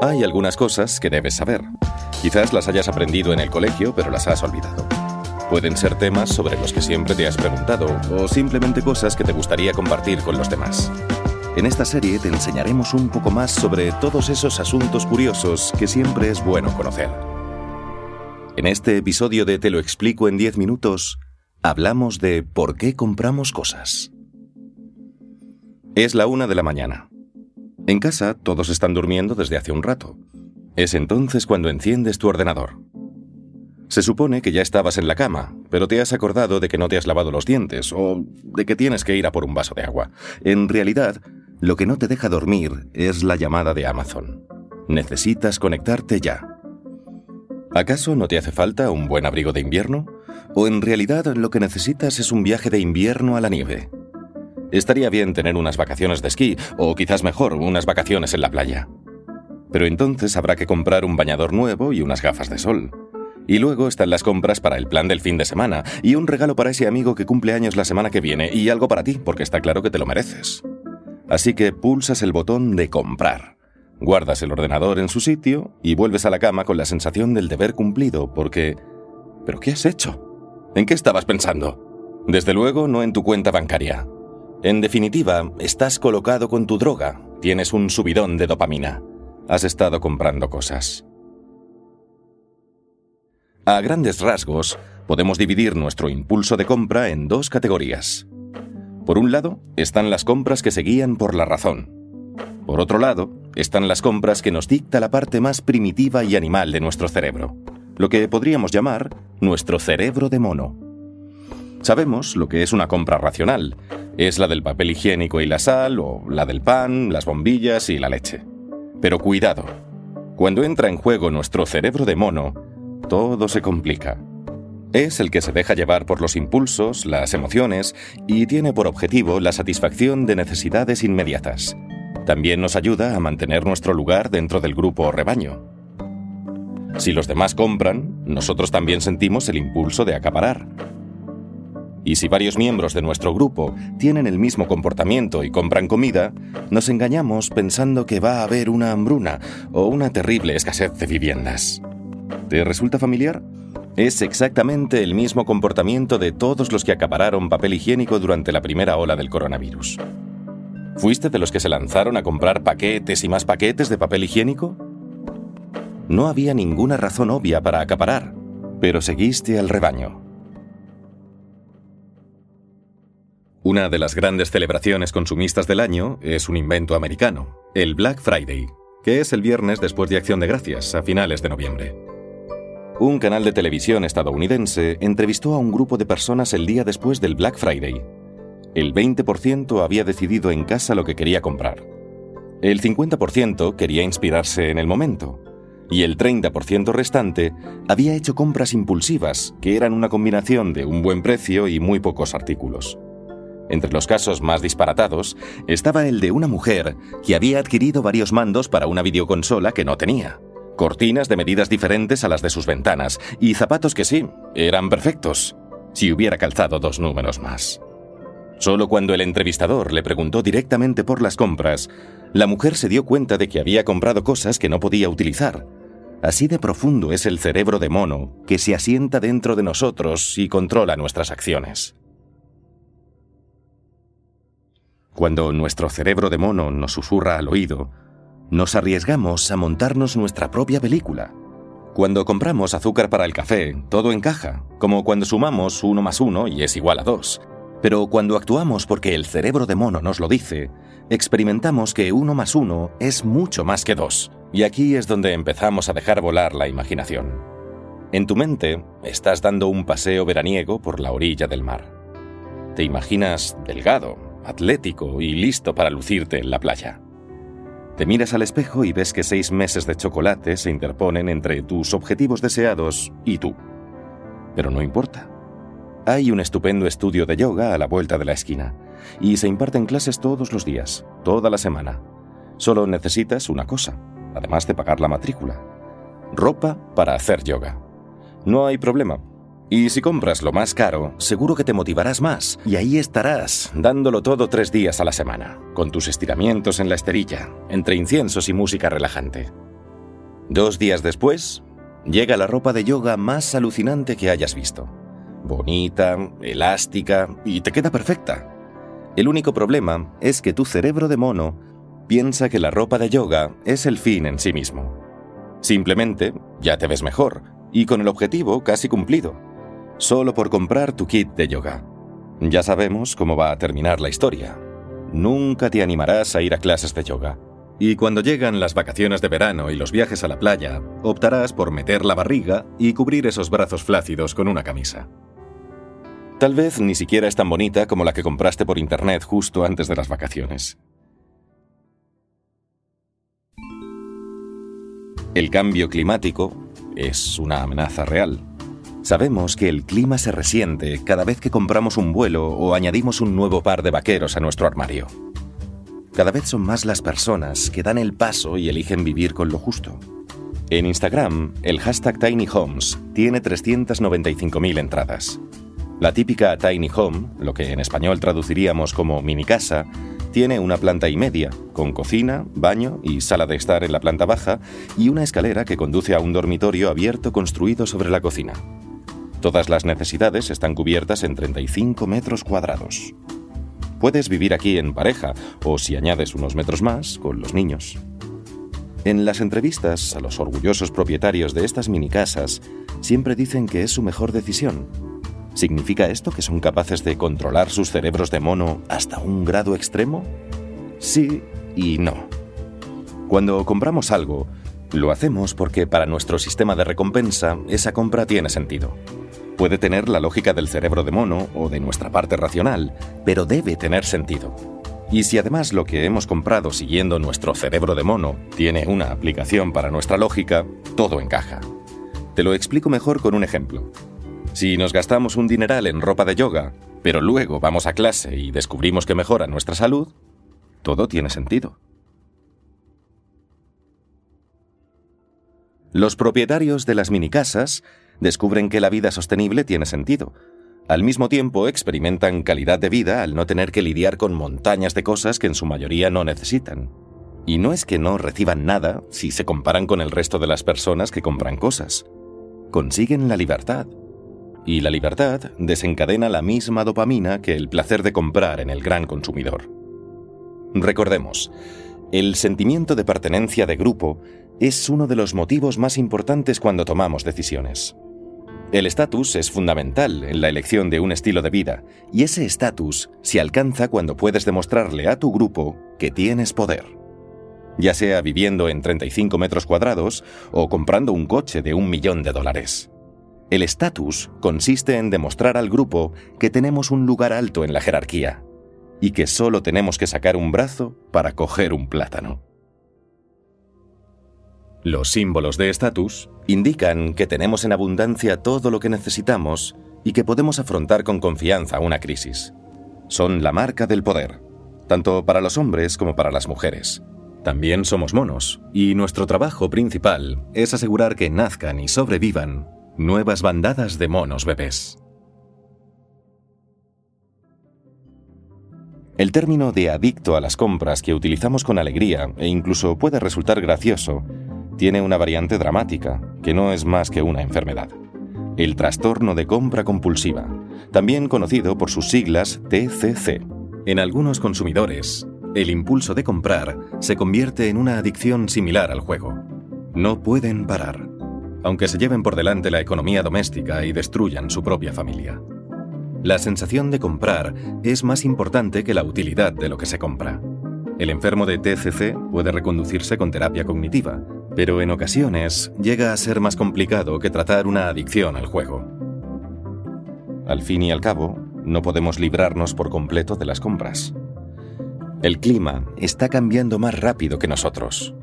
Hay algunas cosas que debes saber. Quizás las hayas aprendido en el colegio, pero las has olvidado. Pueden ser temas sobre los que siempre te has preguntado o simplemente cosas que te gustaría compartir con los demás. En esta serie te enseñaremos un poco más sobre todos esos asuntos curiosos que siempre es bueno conocer. En este episodio de Te lo explico en 10 minutos, hablamos de por qué compramos cosas. Es la una de la mañana. En casa todos están durmiendo desde hace un rato. Es entonces cuando enciendes tu ordenador. Se supone que ya estabas en la cama, pero te has acordado de que no te has lavado los dientes o de que tienes que ir a por un vaso de agua. En realidad, lo que no te deja dormir es la llamada de Amazon. Necesitas conectarte ya. ¿Acaso no te hace falta un buen abrigo de invierno? ¿O en realidad lo que necesitas es un viaje de invierno a la nieve? Estaría bien tener unas vacaciones de esquí, o quizás mejor, unas vacaciones en la playa. Pero entonces habrá que comprar un bañador nuevo y unas gafas de sol. Y luego están las compras para el plan del fin de semana, y un regalo para ese amigo que cumple años la semana que viene, y algo para ti, porque está claro que te lo mereces. Así que pulsas el botón de comprar. Guardas el ordenador en su sitio y vuelves a la cama con la sensación del deber cumplido, porque... ¿Pero qué has hecho? ¿En qué estabas pensando? Desde luego no en tu cuenta bancaria. En definitiva, estás colocado con tu droga, tienes un subidón de dopamina. Has estado comprando cosas. A grandes rasgos, podemos dividir nuestro impulso de compra en dos categorías. Por un lado, están las compras que se guían por la razón. Por otro lado, están las compras que nos dicta la parte más primitiva y animal de nuestro cerebro, lo que podríamos llamar nuestro cerebro de mono. Sabemos lo que es una compra racional. Es la del papel higiénico y la sal, o la del pan, las bombillas y la leche. Pero cuidado. Cuando entra en juego nuestro cerebro de mono, todo se complica. Es el que se deja llevar por los impulsos, las emociones y tiene por objetivo la satisfacción de necesidades inmediatas. También nos ayuda a mantener nuestro lugar dentro del grupo o rebaño. Si los demás compran, nosotros también sentimos el impulso de acaparar. Y si varios miembros de nuestro grupo tienen el mismo comportamiento y compran comida, nos engañamos pensando que va a haber una hambruna o una terrible escasez de viviendas. ¿Te resulta familiar? Es exactamente el mismo comportamiento de todos los que acapararon papel higiénico durante la primera ola del coronavirus. ¿Fuiste de los que se lanzaron a comprar paquetes y más paquetes de papel higiénico? No había ninguna razón obvia para acaparar, pero seguiste al rebaño. Una de las grandes celebraciones consumistas del año es un invento americano, el Black Friday, que es el viernes después de Acción de Gracias, a finales de noviembre. Un canal de televisión estadounidense entrevistó a un grupo de personas el día después del Black Friday. El 20% había decidido en casa lo que quería comprar. El 50% quería inspirarse en el momento. Y el 30% restante había hecho compras impulsivas, que eran una combinación de un buen precio y muy pocos artículos. Entre los casos más disparatados estaba el de una mujer que había adquirido varios mandos para una videoconsola que no tenía, cortinas de medidas diferentes a las de sus ventanas y zapatos que sí, eran perfectos, si hubiera calzado dos números más. Solo cuando el entrevistador le preguntó directamente por las compras, la mujer se dio cuenta de que había comprado cosas que no podía utilizar. Así de profundo es el cerebro de mono que se asienta dentro de nosotros y controla nuestras acciones. Cuando nuestro cerebro de mono nos susurra al oído, nos arriesgamos a montarnos nuestra propia película. Cuando compramos azúcar para el café, todo encaja, como cuando sumamos uno más uno y es igual a dos. Pero cuando actuamos porque el cerebro de mono nos lo dice, experimentamos que uno más uno es mucho más que dos. Y aquí es donde empezamos a dejar volar la imaginación. En tu mente estás dando un paseo veraniego por la orilla del mar. Te imaginas delgado, atlético y listo para lucirte en la playa. Te miras al espejo y ves que seis meses de chocolate se interponen entre tus objetivos deseados y tú. Pero no importa. Hay un estupendo estudio de yoga a la vuelta de la esquina y se imparten clases todos los días, toda la semana. Solo necesitas una cosa, además de pagar la matrícula. Ropa para hacer yoga. No hay problema, y si compras lo más caro, seguro que te motivarás más y ahí estarás, dándolo todo tres días a la semana, con tus estiramientos en la esterilla, entre inciensos y música relajante. Dos días después, llega la ropa de yoga más alucinante que hayas visto. Bonita, elástica y te queda perfecta. El único problema es que tu cerebro de mono piensa que la ropa de yoga es el fin en sí mismo. Simplemente ya te ves mejor y con el objetivo casi cumplido, solo por comprar tu kit de yoga. Ya sabemos cómo va a terminar la historia. Nunca te animarás a ir a clases de yoga. Y cuando llegan las vacaciones de verano y los viajes a la playa, optarás por meter la barriga y cubrir esos brazos flácidos con una camisa. Tal vez ni siquiera es tan bonita como la que compraste por internet justo antes de las vacaciones. El cambio climático es una amenaza real. Sabemos que el clima se resiente cada vez que compramos un vuelo o añadimos un nuevo par de vaqueros a nuestro armario. Cada vez son más las personas que dan el paso y eligen vivir con lo justo. En Instagram, el hashtag Tiny Homes tiene 395.000 entradas. La típica Tiny Home, lo que en español traduciríamos como mini casa, tiene una planta y media, con cocina, baño y sala de estar en la planta baja y una escalera que conduce a un dormitorio abierto construido sobre la cocina. Todas las necesidades están cubiertas en 35 metros cuadrados. Puedes vivir aquí en pareja o, si añades unos metros más, con los niños. En las entrevistas a los orgullosos propietarios de estas mini casas, siempre dicen que es su mejor decisión. ¿Significa esto que son capaces de controlar sus cerebros de mono hasta un grado extremo? Sí y no. Cuando compramos algo, lo hacemos porque para nuestro sistema de recompensa esa compra tiene sentido. Puede tener la lógica del cerebro de mono o de nuestra parte racional, pero debe tener sentido. Y si además lo que hemos comprado siguiendo nuestro cerebro de mono tiene una aplicación para nuestra lógica, todo encaja. Te lo explico mejor con un ejemplo. Si nos gastamos un dineral en ropa de yoga, pero luego vamos a clase y descubrimos que mejora nuestra salud, todo tiene sentido. Los propietarios de las minicasas descubren que la vida sostenible tiene sentido. Al mismo tiempo experimentan calidad de vida al no tener que lidiar con montañas de cosas que en su mayoría no necesitan. Y no es que no reciban nada si se comparan con el resto de las personas que compran cosas. Consiguen la libertad. Y la libertad desencadena la misma dopamina que el placer de comprar en el gran consumidor. Recordemos, el sentimiento de pertenencia de grupo es uno de los motivos más importantes cuando tomamos decisiones. El estatus es fundamental en la elección de un estilo de vida, y ese estatus se alcanza cuando puedes demostrarle a tu grupo que tienes poder. Ya sea viviendo en 35 metros cuadrados o comprando un coche de un millón de dólares. El estatus consiste en demostrar al grupo que tenemos un lugar alto en la jerarquía y que solo tenemos que sacar un brazo para coger un plátano. Los símbolos de estatus indican que tenemos en abundancia todo lo que necesitamos y que podemos afrontar con confianza una crisis. Son la marca del poder, tanto para los hombres como para las mujeres. También somos monos, y nuestro trabajo principal es asegurar que nazcan y sobrevivan nuevas bandadas de monos bebés. El término de adicto a las compras que utilizamos con alegría e incluso puede resultar gracioso tiene una variante dramática, que no es más que una enfermedad. El trastorno de compra compulsiva, también conocido por sus siglas TCC. En algunos consumidores, el impulso de comprar se convierte en una adicción similar al juego. No pueden parar, aunque se lleven por delante la economía doméstica y destruyan su propia familia. La sensación de comprar es más importante que la utilidad de lo que se compra. El enfermo de TCC puede reconducirse con terapia cognitiva, pero en ocasiones llega a ser más complicado que tratar una adicción al juego. Al fin y al cabo, no podemos librarnos por completo de las compras. El clima está cambiando más rápido que nosotros.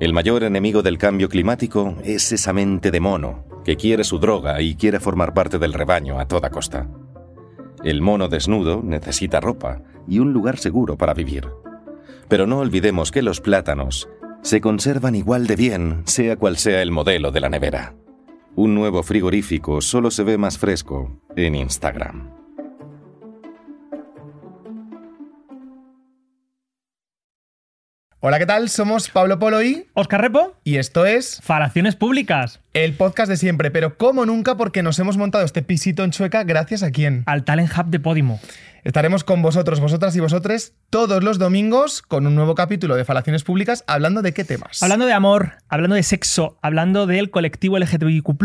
El mayor enemigo del cambio climático es esa mente de mono, que quiere su droga y quiere formar parte del rebaño a toda costa. El mono desnudo necesita ropa y un lugar seguro para vivir. Pero no olvidemos que los plátanos se conservan igual de bien, sea cual sea el modelo de la nevera. Un nuevo frigorífico solo se ve más fresco en Instagram. Hola, ¿qué tal? Somos Pablo Polo y... Oscar Repo. Y esto es... Falaciones Públicas. El podcast de siempre, pero como nunca porque nos hemos montado este pisito en Chueca gracias a quién? Al Talent Hub de Podimo. Estaremos con vosotros, vosotras y vosotres todos los domingos con un nuevo capítulo de Falaciones Públicas hablando de qué temas. Hablando de amor, hablando de sexo, hablando del colectivo LGTBIQ+,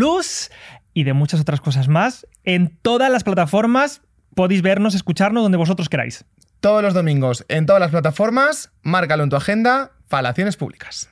y de muchas otras cosas más. En todas las plataformas podéis vernos, escucharnos donde vosotros queráis todos los domingos en todas las plataformas. Márcalo en tu agenda. Falaciones públicas.